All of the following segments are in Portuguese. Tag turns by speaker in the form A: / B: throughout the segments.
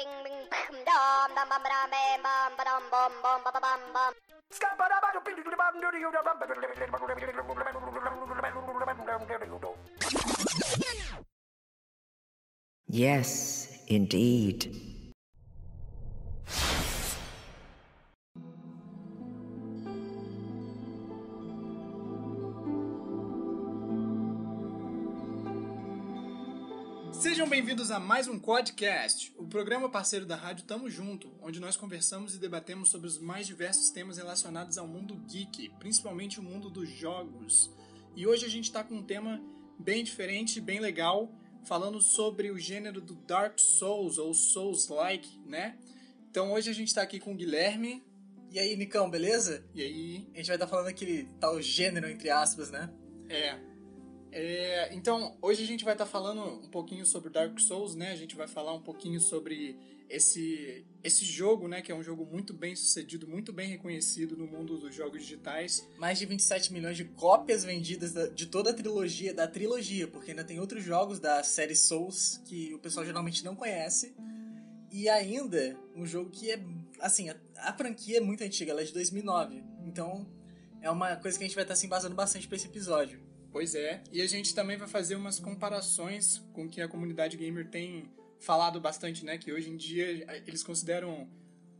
A: Bing bing bam bam bam bam bam bam bam bam bam bam.
B: Yes, indeed.
C: Bem-vindos a mais um podcast, o programa parceiro da rádio Tamo Junto, onde nós conversamos e debatemos sobre os mais diversos temas relacionados ao mundo geek, principalmente o mundo dos jogos. E hoje a gente está com um tema bem diferente, bem legal, falando sobre o gênero do Dark Souls ou Souls-like, né? Então hoje a gente está aqui com o Guilherme.
D: E aí, Nicão, beleza?
C: E aí?
D: A gente vai estar falando aquele tal gênero, entre aspas, né?
C: É. é então, hoje a gente vai estar falando um pouquinho sobre Dark Souls, né? A gente vai falar um pouquinho sobre esse, esse jogo, né? Que é um jogo muito bem sucedido, muito bem reconhecido no mundo dos jogos digitais.
D: Mais de 27 milhões de cópias vendidas de toda a trilogia, da trilogia, porque ainda tem outros jogos da série Souls que o pessoal geralmente não conhece. E ainda um jogo que é. Assim, a, a franquia é muito antiga, ela é de 2009. Então é uma coisa que a gente vai estar se embasando bastante para esse episódio.
C: Pois é, e a gente também vai fazer umas comparações com o que a comunidade gamer tem falado bastante, né? Que hoje em dia eles consideram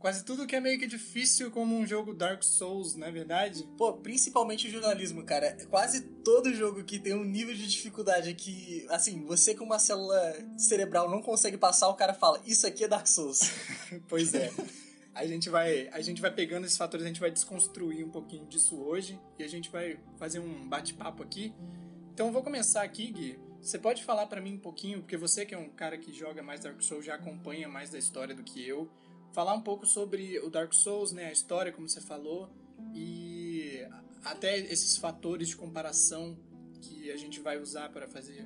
C: quase tudo que é meio que difícil como um jogo Dark Souls, não é verdade?
D: Pô, principalmente o jornalismo, cara. Quase todo jogo que tem um nível de dificuldade que, assim, você com uma célula cerebral não consegue passar, o cara fala, isso aqui é Dark Souls.
C: pois é. A gente vai, a gente vai pegando esses fatores, a gente vai desconstruir um pouquinho disso hoje e a gente vai fazer um bate-papo aqui. Então vou começar aqui, Gui. Você pode falar para mim um pouquinho, porque você que é um cara que joga mais Dark Souls, já acompanha mais da história do que eu, falar um pouco sobre o Dark Souls, né, a história, como você falou, e até esses fatores de comparação que a gente vai usar para fazer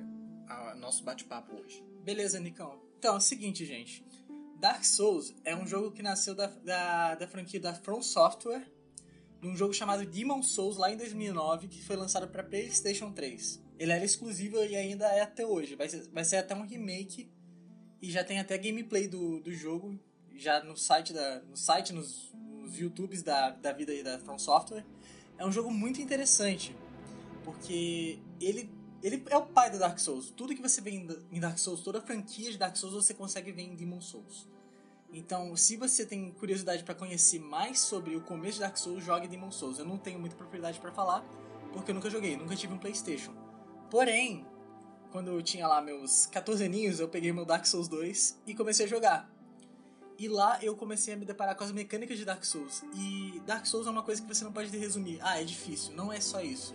C: o nosso bate-papo hoje.
D: Beleza, Nicão. Então, é o seguinte, gente. Dark Souls é um jogo que nasceu da, da, da franquia da From Software, de um jogo chamado Demon Souls lá em 2009, que foi lançado para PlayStation 3. Ele era exclusivo e ainda é até hoje. Vai ser, vai ser até um remake e já tem até gameplay do, do jogo já no site da no site nos, nos YouTubes da, da vida aí da From Software. É um jogo muito interessante porque ele ele é o pai do Dark Souls. Tudo que você vê em Dark Souls, toda a franquia de Dark Souls você consegue ver em Demon Souls. Então, se você tem curiosidade para conhecer mais sobre o começo de Dark Souls, jogue Demon Souls. Eu não tenho muita propriedade para falar, porque eu nunca joguei, nunca tive um PlayStation. Porém, quando eu tinha lá meus 14 aninhos, eu peguei meu Dark Souls 2 e comecei a jogar. E lá eu comecei a me deparar com as mecânicas de Dark Souls. E Dark Souls é uma coisa que você não pode resumir. Ah, é difícil. Não é só isso.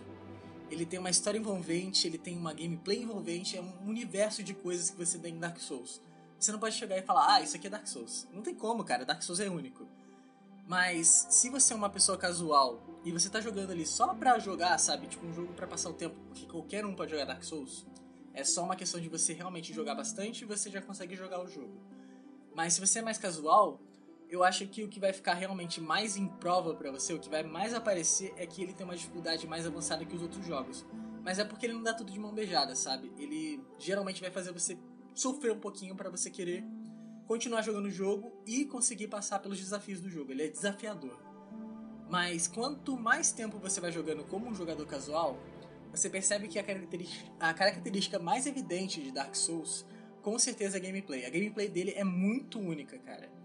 D: Ele tem uma história envolvente, ele tem uma gameplay envolvente, é um universo de coisas que você tem em Dark Souls. Você não pode chegar e falar, ah, isso aqui é Dark Souls. Não tem como, cara, Dark Souls é único. Mas se você é uma pessoa casual e você tá jogando ali só pra jogar, sabe? Tipo um jogo para passar o tempo, porque qualquer um pode jogar Dark Souls. É só uma questão de você realmente jogar bastante e você já consegue jogar o jogo. Mas se você é mais casual, eu acho que o que vai ficar realmente mais em prova para você, o que vai mais aparecer é que ele tem uma dificuldade mais avançada que os outros jogos. Mas é porque ele não dá tudo de mão beijada, sabe? Ele geralmente vai fazer você sofrer um pouquinho para você querer continuar jogando o jogo e conseguir passar pelos desafios do jogo. Ele é desafiador. Mas quanto mais tempo você vai jogando como um jogador casual, você percebe que a característica, a característica mais evidente de Dark Souls com certeza é a gameplay. A gameplay dele é muito única, cara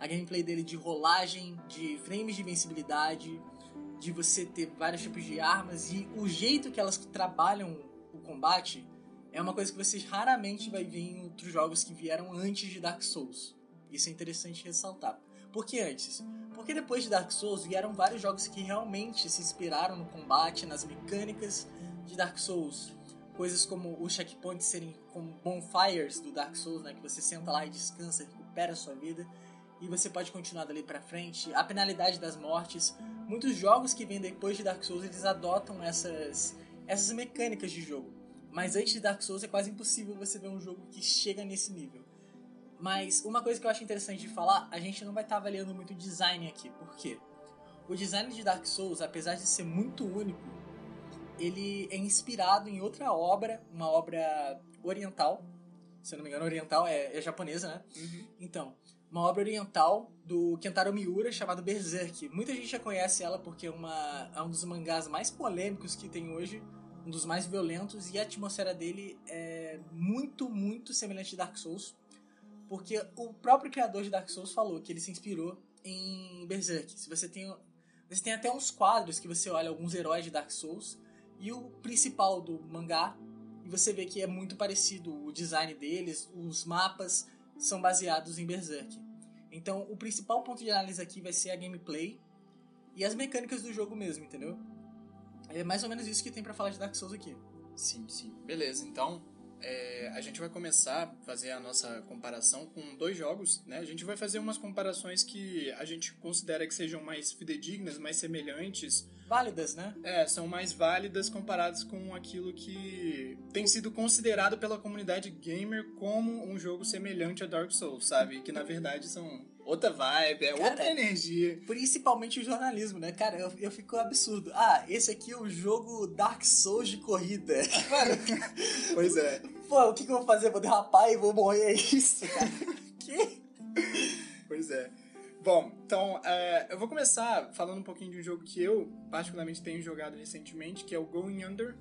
D: a gameplay dele de rolagem, de frames de invencibilidade, de você ter vários tipos de armas e o jeito que elas trabalham o combate é uma coisa que você raramente vai ver em outros jogos que vieram antes de Dark Souls. Isso é interessante ressaltar. Por que antes? Porque depois de Dark Souls vieram vários jogos que realmente se inspiraram no combate, nas mecânicas de Dark Souls. Coisas como os checkpoints serem como bonfires do Dark Souls, né? Que você senta lá e descansa, recupera a sua vida e você pode continuar dali para frente. A penalidade das mortes. Muitos jogos que vêm depois de Dark Souls eles adotam essas essas mecânicas de jogo. Mas antes de Dark Souls é quase impossível você ver um jogo que chega nesse nível. Mas uma coisa que eu acho interessante de falar, a gente não vai estar tá avaliando muito o design aqui. Por quê? O design de Dark Souls, apesar de ser muito único, ele é inspirado em outra obra, uma obra oriental. Se eu não me engano, oriental é, é japonesa, né?
C: Uhum.
D: Então, uma obra oriental do Kentaro Miura chamada Berserk. Muita gente já conhece ela porque é, uma, é um dos mangás mais polêmicos que tem hoje, um dos mais violentos, e a atmosfera dele é muito, muito semelhante a Dark Souls, porque o próprio criador de Dark Souls falou que ele se inspirou em Berserk. Se você tem, você tem até uns quadros que você olha alguns heróis de Dark Souls e o principal do mangá e você vê que é muito parecido o design deles, os mapas são baseados em Berserk. Então, o principal ponto de análise aqui vai ser a gameplay e as mecânicas do jogo mesmo, entendeu? É mais ou menos isso que tem para falar de Dark Souls aqui.
C: Sim, sim. Beleza, então é, a gente vai começar a fazer a nossa comparação com dois jogos, né? A gente vai fazer umas comparações que a gente considera que sejam mais fidedignas, mais semelhantes.
D: Válidas, né?
C: É, são mais válidas comparadas com aquilo que tem sido considerado pela comunidade gamer como um jogo semelhante a Dark Souls, sabe? Que na verdade são outra vibe, é
D: Cara,
C: outra energia.
D: Principalmente o jornalismo, né? Cara, eu, eu fico absurdo. Ah, esse aqui é o jogo Dark Souls de corrida. Mano,
C: Pois é.
D: pô, o que, que eu vou fazer? Vou derrapar e vou morrer? É isso, cara? que?
C: Pois é. Bom, então é, eu vou começar falando um pouquinho de um jogo que eu particularmente tenho jogado recentemente, que é o Going Under.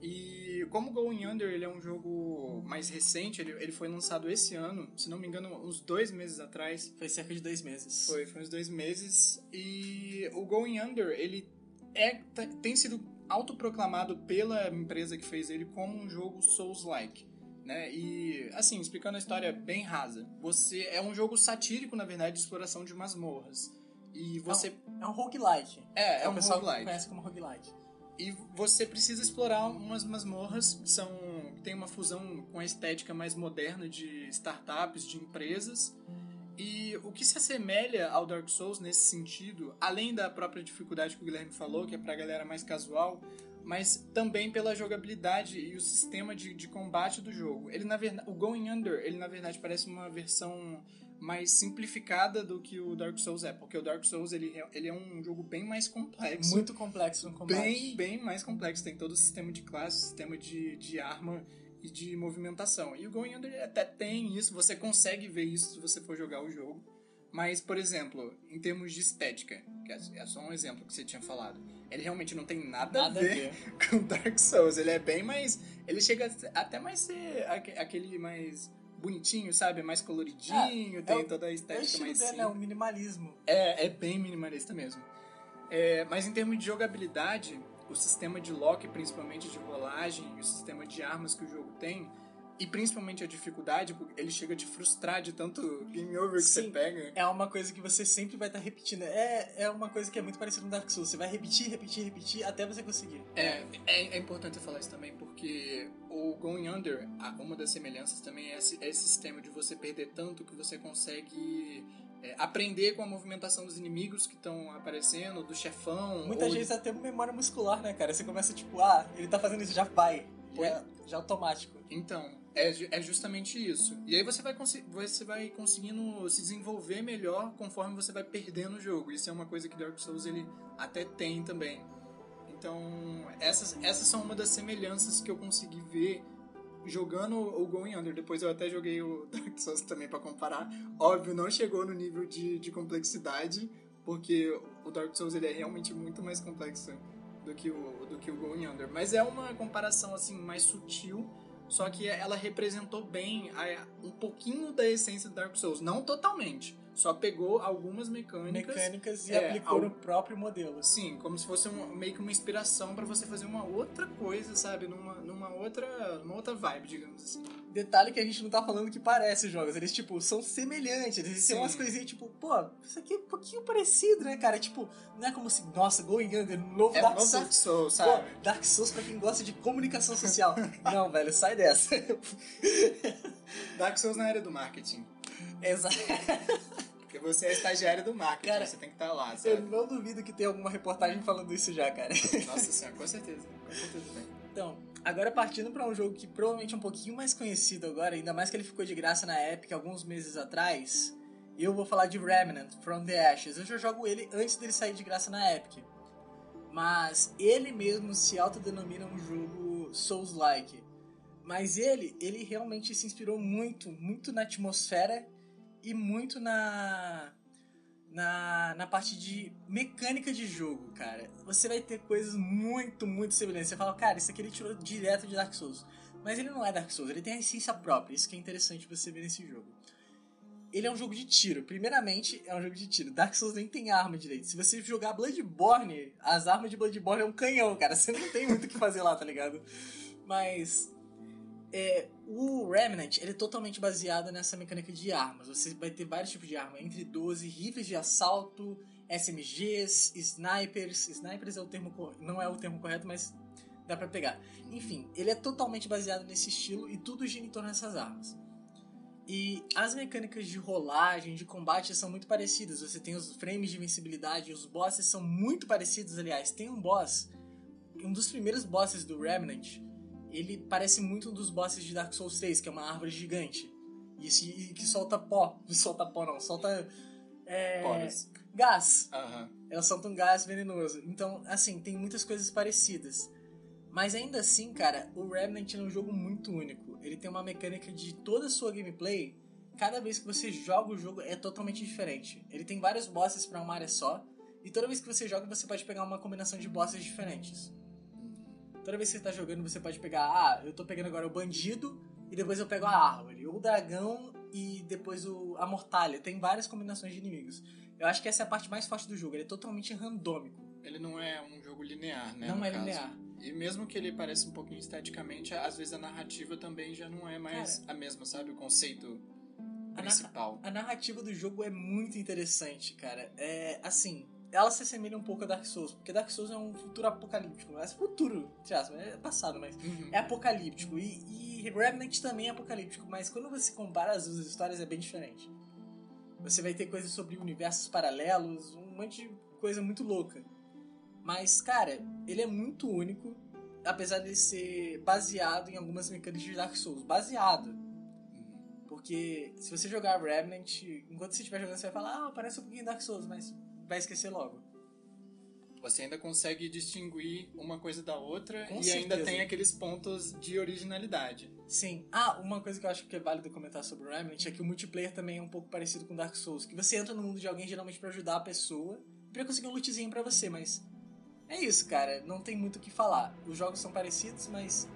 C: E como o Going Under ele é um jogo mais recente, ele, ele foi lançado esse ano, se não me engano, uns dois meses atrás.
D: Foi cerca de dois meses.
C: Foi, foi uns dois meses. E o Going Under, ele é, t- tem sido autoproclamado pela empresa que fez ele como um jogo Souls-like. Né? E, assim, explicando a história bem rasa, você é um jogo satírico, na verdade, de exploração de masmorras. E você.
D: É um roguelike.
C: É, é,
D: o
C: um
D: pessoal
C: roguelike.
D: conhece como roguelike.
C: E você precisa explorar umas masmorras que são. tem uma fusão com a estética mais moderna de startups, de empresas. E o que se assemelha ao Dark Souls nesse sentido, além da própria dificuldade que o Guilherme falou, que é pra galera mais casual, mas também pela jogabilidade e o sistema de, de combate do jogo. Ele na verdade, o Going Under, ele na verdade parece uma versão mais simplificada do que o Dark Souls é, porque o Dark Souls ele, é- ele é um jogo bem mais complexo
D: Muito complexo no combate.
C: bem, bem mais complexo. Tem todo o sistema de classe, sistema de, de arma e de movimentação. E o Going Under até tem isso, você consegue ver isso se você for jogar o jogo. Mas, por exemplo, em termos de estética, que é é só um exemplo que você tinha falado, ele realmente não tem nada,
D: Nada
C: a ver com Dark Souls. Ele é bem mais. Ele chega até mais ser aque- aquele mais bonitinho, sabe? Mais coloridinho,
D: É,
C: tem
D: é o-
C: toda a
D: É o
C: estética
D: estilo
C: mais
D: dele, né? O minimalismo.
C: É, é bem minimalista mesmo. É, mas em termos de jogabilidade, o sistema de lock, principalmente de rolagem, e o sistema de armas que o jogo tem, e principalmente a dificuldade, porque ele chega a te frustrar de tanto game over que você
D: Sim.
C: pega.
D: É uma coisa que você sempre vai estar repetindo. É, é uma coisa que é muito parecida com Dark Souls. Você vai repetir, repetir, repetir até você conseguir.
C: É, é, é importante eu falar isso também, porque o Going Under, a- uma das semelhanças também é esse, é esse sistema de você perder tanto que você consegue é, aprender com a movimentação dos inimigos que estão aparecendo, do chefão.
D: Muita gente até memória muscular, né, cara? Você começa tipo, ah, ele tá fazendo isso, já vai.
C: Pois-
D: Já, já automático.
C: Então, é, é justamente isso. E aí você vai, você vai conseguindo se desenvolver melhor conforme você vai perdendo o jogo. Isso é uma coisa que Dark Souls ele até tem também. Então, essas, essas são uma das semelhanças que eu consegui ver jogando o Going Under. Depois eu até joguei o Dark Souls também pra comparar. Óbvio, não chegou no nível de, de complexidade, porque o Dark Souls ele é realmente muito mais complexo do que o, do que o Going Under. Mas é uma comparação assim mais sutil, só que ela representou bem a- um pouquinho da essência do Dark Souls. Não totalmente, só pegou algumas mecânicas.
D: Mecânicas e
C: É,
D: aplicou no próprio modelo.
C: Sim, como se fosse um- meio que uma inspiração pra você fazer uma outra coisa, sabe? Numa, numa, outra, numa outra vibe, digamos assim.
D: Detalhe que a gente não tá falando que parece os jogos. Eles, tipo, são semelhantes. Eles têm umas coisinhas, tipo, pô, isso aqui é um pouquinho parecido, né, cara? Tipo, não é como se, nossa, Going Under, novo
C: É Dark
D: Souls.
C: Dark Souls,
D: Pô,
C: sabe?
D: Dark Souls pra quem gosta de comunicação social. não, velho, sai dessa.
C: Dark Souls na área do marketing.
D: Exato.
C: Porque você é estagiário do marketing,
D: Cara,
C: você tem que estar lá,
D: Eu
C: sabe?
D: não duvido que tenha alguma reportagem falando isso já, cara.
C: Nossa senhora, com certeza. Com certeza tem.
D: Então, agora partindo pra um jogo que provavelmente é um pouquinho mais conhecido agora, ainda mais que ele ficou de graça na Epic alguns meses atrás, eu vou falar de Remnant From the Ashes. Eu já jogo ele antes dele sair de graça na Epic. Mas ele mesmo se autodenomina um jogo Souls-like. Mas ele, ele realmente se inspirou muito, muito na atmosfera e muito na, na, na parte de mecânica de jogo, cara. Você vai ter coisas muito, muito semelhantes. Você fala, cara, isso aqui ele tirou direto de Dark Souls. Mas ele não é Dark Souls, ele tem a essência própria. Isso que é interessante você ver nesse jogo. Ele é um jogo de tiro. Primeiramente, é um jogo de tiro. Dark Souls nem tem arma direito. Se você jogar Bloodborne, as armas de Bloodborne é um canhão, cara. Você não tem muito o que fazer lá, tá ligado? Mas é, o Remnant ele é totalmente baseado nessa mecânica de armas. Você vai ter vários tipos de armas, entre 12 rifles de assalto, SMGs, snipers. Snipers é o termo não é o termo correto, mas dá para pegar. Enfim, ele é totalmente baseado nesse estilo e tudo gira em torno dessas armas. E as mecânicas de rolagem, de combate são muito parecidas. Você tem os frames de invencibilidade, os bosses são muito parecidos, aliás. Tem um boss, um dos primeiros bosses do Remnant, ele parece muito um dos bosses de Dark Souls 3, que é uma árvore gigante. E, esse, e que solta pó. Não solta pó, não. Solta. É, gás.
C: Uhum.
D: Ela solta um gás venenoso. Então, assim, tem muitas coisas parecidas. Mas ainda assim, cara, o Remnant é um jogo muito único. Ele tem uma mecânica de toda a sua gameplay. Cada vez que você joga o jogo é totalmente diferente. Ele tem vários bosses para uma área só. E toda vez que você joga, você pode pegar uma combinação de bosses diferentes. Toda vez que você tá jogando, você pode pegar, ah, eu tô pegando agora o bandido e depois eu pego a árvore, ou o dragão e depois o, a mortalha. Tem várias combinações de inimigos. Eu acho que essa é a parte mais forte do jogo, ele é totalmente randômico.
C: Ele não é um jogo linear, né?
D: Não é
C: caso.
D: linear.
C: E mesmo que ele pareça um pouquinho esteticamente, às vezes a narrativa também já não é mais
D: Cara,
C: a mesma, sabe? O conceito
D: A,
C: principal.
D: a narrativa do jogo é muito interessante, cara. É assim, ela se assemelha um pouco a Dark Souls, porque Dark Souls é um futuro apocalíptico. Não é futuro, é passado, mas
C: Uhum.
D: é apocalíptico. E, e Remnant também é apocalíptico, mas quando você compara as duas histórias é bem diferente. Você vai ter coisas sobre universos paralelos, um monte de coisa muito louca. Mas, cara, ele é muito único, apesar de ser baseado em algumas mecânicas de Dark Souls. Baseado. Porque se você jogar Remnant, enquanto você estiver jogando, você vai falar, ah, parece um pouquinho Dark Souls, mas vai esquecer logo.
C: Você ainda consegue distinguir uma coisa da outra
D: Com
C: e ainda
D: certeza.
C: tem aqueles pontos de originalidade.
D: Sim. Ah, uma coisa que eu acho que é válido comentar sobre o Remnant é que o multiplayer também é um pouco parecido com Dark Souls. Que você entra no mundo de alguém geralmente pra ajudar a pessoa pra conseguir um lootzinho pra você, mas... É isso, cara. Não tem muito o que falar. Os jogos são parecidos, mas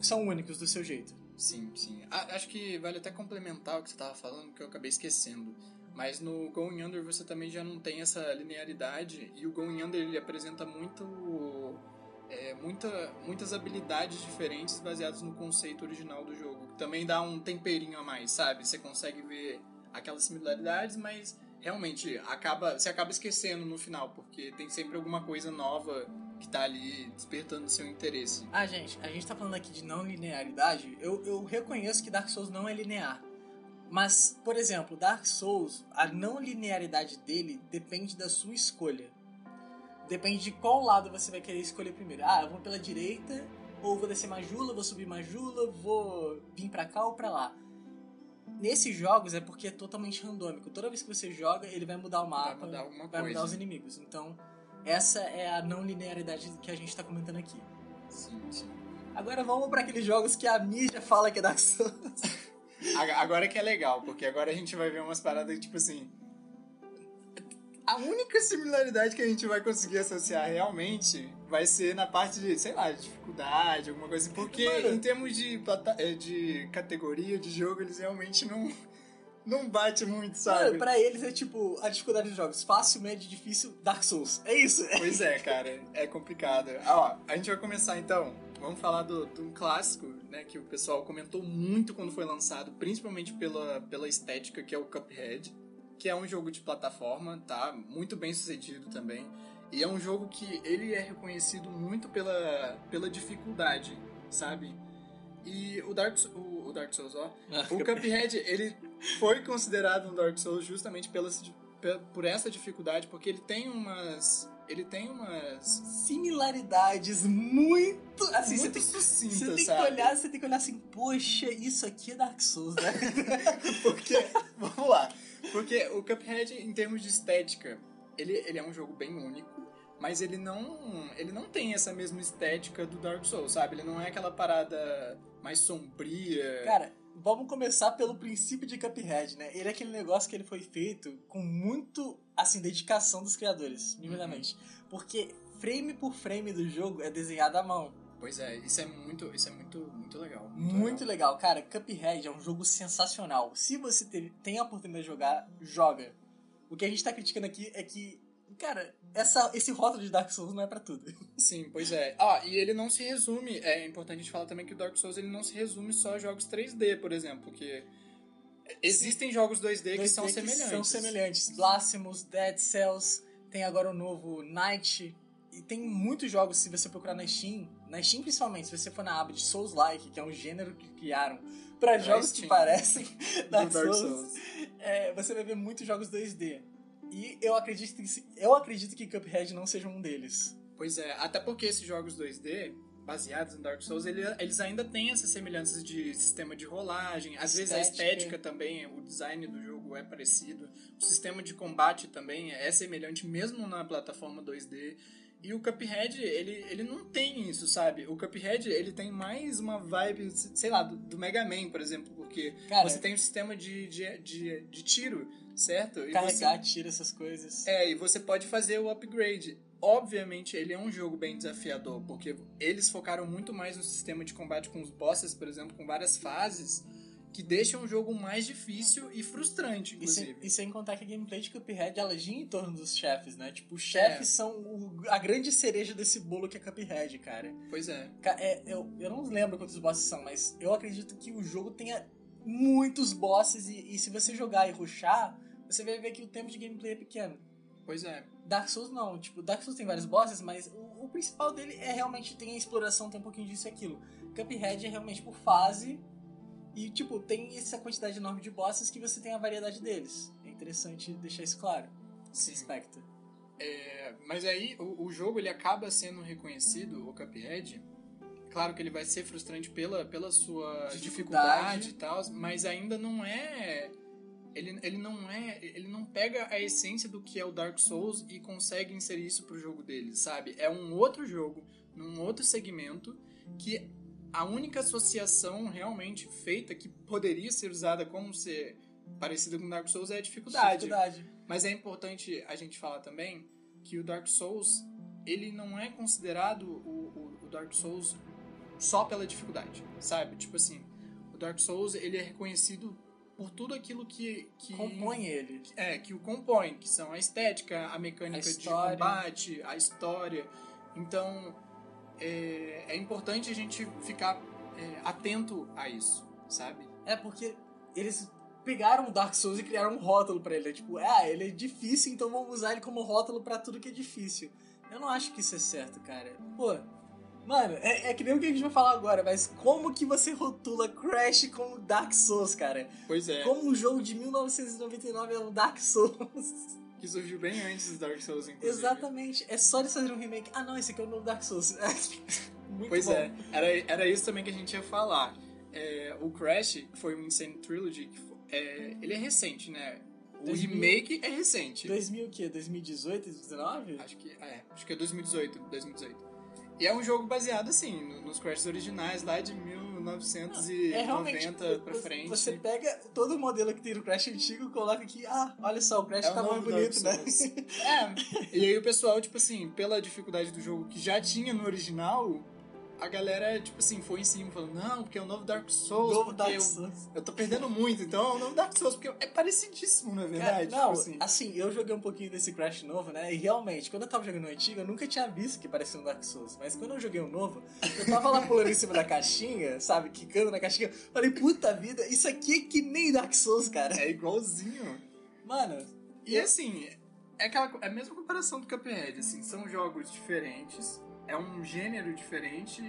D: são únicos do seu jeito.
C: Sim, sim. Ah, acho que vale até complementar o que você estava falando, que eu acabei esquecendo. Mas no Going Under você também já não tem essa linearidade e o Going Under ele apresenta muito é, muita, muitas habilidades diferentes baseadas no conceito original do jogo. Também dá um temperinho a mais, sabe? Você consegue ver aquelas similaridades, mas realmente acaba, você acaba esquecendo no final, porque tem sempre alguma coisa nova que tá ali despertando seu interesse.
D: Ah, gente, a gente tá falando aqui de não linearidade. Eu, eu reconheço que Dark Souls não é linear. Mas, por exemplo, Dark Souls, a não linearidade dele depende da sua escolha. Depende de qual lado você vai querer escolher primeiro. Ah, eu vou pela direita, ou vou descer Majula, vou subir Majula, vou vir pra cá ou pra lá. Nesses jogos é porque é totalmente randômico. Toda vez que você joga, ele vai mudar o mapa,
C: mudar alguma
D: vai
C: coisa.
D: mudar os inimigos. Então, essa é a não linearidade que a gente tá comentando aqui.
C: Sim, sim.
D: Agora vamos pra aqueles jogos que a mídia fala que é Dark Souls.
C: Ag- Agora que é legal, porque agora a gente vai ver umas paradas tipo assim. A única similaridade que a gente vai conseguir associar realmente vai ser na parte de, sei lá, de dificuldade, alguma coisa assim. Porque
D: Mano.
C: em termos de, eh, de categoria de jogo, eles realmente não, não bate muito, sabe?
D: Mano, pra eles é tipo a dificuldade dos jogos: fácil, médio, difícil, Dark Souls. É isso.
C: Pois é, cara, é complicado. Ó, a gente vai começar então. Vamos falar do, de um clássico, né, que o pessoal comentou muito quando foi lançado, principalmente pela, pela estética, que é o Cuphead, que é um jogo de plataforma, tá? Muito bem sucedido também. E é um jogo que ele é reconhecido muito pela, pela dificuldade, sabe? E o Dark, o, o Dark Souls, ó, o Cuphead, ele foi considerado um Dark Souls justamente pela, pe- por essa dificuldade, porque ele tem umas. Ele tem umas.
D: Similaridades muito. Assim,
C: muito
D: você tem,
C: sucintas,
D: você tem
C: sabe?
D: que olhar, você tem que olhar assim, poxa, isso aqui é Dark Souls, né?
C: Porque. vamos lá. Porque o Cuphead, em termos de estética, ele, ele é um jogo bem único. Mas ele não, ele não tem essa mesma estética do Dark Souls, sabe? Ele não é aquela parada mais sombria.
D: Cara, vamos começar pelo princípio de Cuphead, né? Ele é aquele negócio que ele foi feito com muito, assim, dedicação dos criadores, primeiramente. Uhum. Porque frame por frame do jogo é desenhado à mão.
C: Pois é, isso é muito, isso é muito, muito legal.
D: Muito, muito legal. legal. Cara, Cuphead é um jogo sensacional. Se você tem a oportunidade de jogar, joga. O que a gente tá criticando aqui é que, cara, essa, esse rótulo de Dark Souls não é para tudo.
C: Sim, pois é. Ah, e ele não se resume. É importante a gente falar também que o Dark Souls ele não se resume só a jogos 3D, por exemplo, que existem Sim. jogos 2D, 2D que são que semelhantes.
D: São semelhantes. Blasphemous, Dead Cells, tem agora o novo Night. E tem muitos jogos, se você procurar na Steam, na Steam principalmente, se você for na aba de Souls-like, que é um gênero que criaram para jogos que parecem Dark, Dark Souls, Souls. É, você vai ver muitos jogos 2D. E eu acredito, que, eu acredito que Cuphead não seja um deles.
C: Pois é, até porque esses jogos 2D, baseados em Dark Souls, eles ainda têm essas semelhanças de sistema de rolagem. Às estética. vezes a estética também, o design do jogo é parecido. O sistema de combate também é semelhante, mesmo na plataforma 2D. E o Cuphead, ele, ele não tem isso, sabe? O Cuphead, ele tem mais uma vibe, sei lá, do, do Mega Man, por exemplo, porque Cara, você tem um sistema de, de, de, de tiro, certo?
D: E carregar, você, tiro, essas coisas.
C: É, e você pode fazer o upgrade. Obviamente, ele é um jogo bem desafiador, porque eles focaram muito mais no sistema de combate com os bosses, por exemplo, com várias fases, que deixa um jogo mais difícil e frustrante, inclusive.
D: E sem, e sem contar que a gameplay de Cuphead ela gira em torno dos chefes, né? Tipo, os chefes é. são o, a grande cereja desse bolo que é Cuphead, cara.
C: Pois é.
D: é eu, eu não lembro quantos bosses são, mas eu acredito que o jogo tenha muitos bosses e, e se você jogar e rushar, você vai ver que o tempo de gameplay é pequeno.
C: Pois é.
D: Dark Souls não, tipo, Dark Souls tem vários bosses, mas o, o principal dele é realmente tem a exploração, tem um pouquinho disso e aquilo. Cuphead é realmente por fase e, tipo, tem essa quantidade enorme de bosses que você tem a variedade deles. É interessante deixar isso claro. Sim. aspecto.
C: É, mas aí, o, o, jogo ele acaba sendo reconhecido, o Cuphead. Claro que ele vai ser frustrante pela, pela sua dificuldade, dificuldade e tal, mas ainda não é ele, ele não é ele não pega a essência do que é o Dark Souls e consegue inserir isso pro jogo dele sabe é um outro jogo num outro segmento que a única associação realmente feita que poderia ser usada como ser parecida com Dark Souls é a dificuldade. dificuldade. Mas é importante a gente falar também que o Dark Souls ele não é considerado o, o, o Dark Souls só pela dificuldade, sabe? Tipo assim, o Dark Souls ele é reconhecido por tudo aquilo que, que
D: compõe ele.
C: É, que o compõe, que são a estética, a mecânica a de combate, a história. Então, é, é importante a gente ficar é, atento a isso, sabe?
D: É, porque eles pegaram o Dark Souls e criaram um rótulo para ele. É tipo, ah, ele é difícil, então vamos usar ele como rótulo para tudo que é difícil. Eu não acho que isso é certo, cara. Pô, mano, é, é, que nem o que a gente vai falar agora, mas como que você rotula Crash como Dark Souls, cara?
C: Pois é.
D: Como um jogo de 1999 é um Dark Souls.
C: Que surgiu bem antes do Dark Souls, inclusive.
D: Exatamente. É só eles fazerem um remake. Ah, não, esse aqui é o novo Dark Souls. Muito
C: pois
D: bom.
C: é. Era, era isso também que a gente ia falar. É, o Crash foi um Insane Trilogy. É, ele é recente, né? O 2000... remake é recente.
D: 2000 o quê? 2018, 2019?
C: Acho que é. Acho que é 2018. 2018. E é um jogo baseado, assim, nos Crashs originais lá de 1990 é, pra frente.
D: Você pega todo o modelo que tem no Crash antigo e coloca aqui, ah, olha só, o Crash é tá mais bonito, né?
C: é, e aí o pessoal, tipo assim, pela dificuldade do jogo que já tinha no original, a galera, tipo assim, foi em cima falando, não, porque é o novo Dark Souls.
D: Novo Dark
C: eu,
D: Souls.
C: Eu tô perdendo muito, então é o novo Dark Souls, porque é parecidíssimo, na verdade.
D: Cara, não, tipo assim. assim. eu joguei um pouquinho desse Crash novo, né? E realmente, quando eu tava jogando o antigo, eu nunca tinha visto que parecia um Dark Souls. Mas quando eu joguei o novo, eu tava lá pulando em cima da caixinha, sabe? Quicando na caixinha. Falei, puta vida, isso aqui é que nem Dark Souls, cara.
C: É igualzinho.
D: Mano.
C: E eu... assim, é, aquela, é a mesma comparação do Cuphead, assim, são jogos diferentes, é um gênero diferente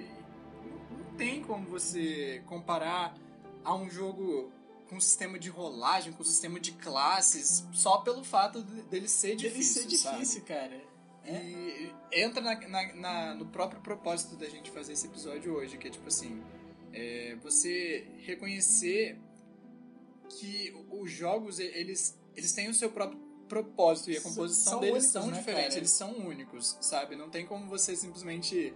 C: tem como você comparar a um jogo com sistema de rolagem, com sistema de classes, só pelo fato dele ser difícil.
D: Dele ser difícil,
C: sabe?
D: cara.
C: É. E entra na, na, na, no próprio propósito da gente fazer esse episódio hoje, que é tipo assim: é você reconhecer que os jogos eles, eles têm o seu próprio propósito e a composição são deles únicos, são né, diferentes, cara? eles são únicos, sabe? Não tem como você simplesmente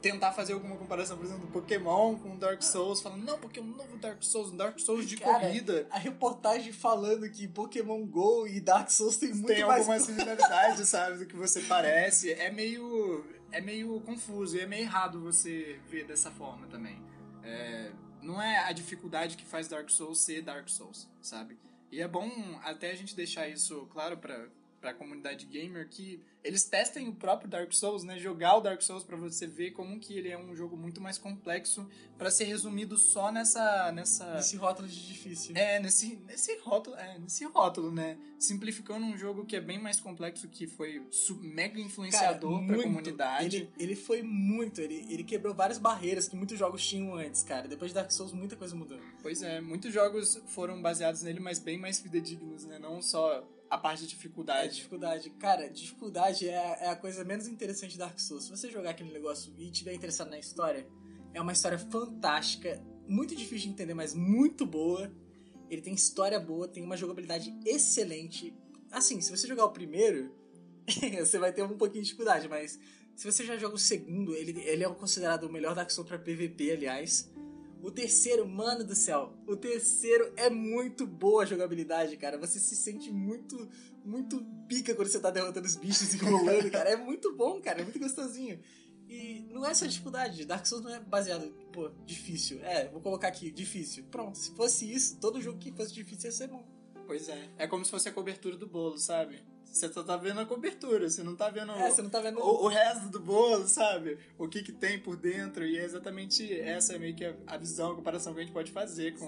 C: tentar fazer alguma comparação, por exemplo, do Pokémon com Dark Souls, falando, não, porque é um novo Dark Souls, um Dark Souls de
D: Cara,
C: corrida.
D: A reportagem falando que Pokémon GO e Dark Souls tem muito
C: Tem
D: mais...
C: alguma similaridade, sabe, do que você parece. É meio. É meio confuso e é meio errado você ver dessa forma também. É, não é a dificuldade que faz Dark Souls ser Dark Souls, sabe? E é bom até a gente deixar isso claro pra, pra comunidade gamer que eles testem o próprio Dark Souls, né? Jogar o Dark Souls pra você ver como que ele é um jogo muito mais complexo pra ser resumido só nessa nessa
D: Esse rótulo de difícil.
C: é, nesse, nesse rótulo, é, nesse rótulo, né? Simplificando um jogo que é bem mais complexo, que foi mega influenciador pra
D: muito.
C: comunidade.
D: Ele, ele foi muito, ele, ele quebrou várias barreiras que muitos jogos tinham antes, cara. Depois de Dark Souls, muita coisa mudou.
C: Pois é, muitos jogos foram baseados nele, mas bem mais fidedignos, né? Não só a parte de
D: É,
C: dificuldade.
D: dificuldade. Cara, dificuldade é, é a coisa menos interessante de Dark Souls. Se você jogar aquele negócio e tiver interessado na história, é uma história fantástica, muito difícil de entender, mas muito boa. Ele tem história boa, tem uma jogabilidade excelente. Assim, se você jogar o primeiro, você vai ter um pouquinho de dificuldade, mas se você já joga o segundo, ele, ele é considerado o melhor Dark Souls pra PVP, aliás. O terceiro, mano do céu, o terceiro é muito boa a jogabilidade, cara. Você se sente muito, muito pica quando você tá derrotando os bichos e rolando, cara. É muito bom, cara, é muito gostosinho. E não é só dificuldade, Dark Souls não é baseado, pô, difícil. É, vou colocar aqui, difícil. Pronto, se fosse isso, todo jogo que fosse difícil ia ser bom.
C: Pois é. É como se fosse a cobertura do bolo, sabe? Você só tá vendo a cobertura, você não tá vendo
D: É, você não tá vendo.
C: o, o resto do bolo, sabe? O que que tem por dentro. E é exatamente essa meio que a, a visão, a comparação que a gente pode fazer com,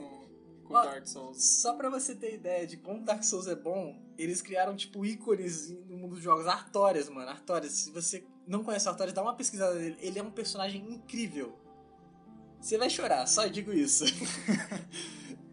C: com
D: Ó,
C: Dark Souls.
D: Só pra você ter ideia de como Dark Souls é bom, eles criaram, tipo, ícones no mundo dos jogos. Artorias, mano. Artorias. Se você não conhece o Artorias, dá uma pesquisada nele. Ele é um personagem incrível. Você vai chorar, só digo isso.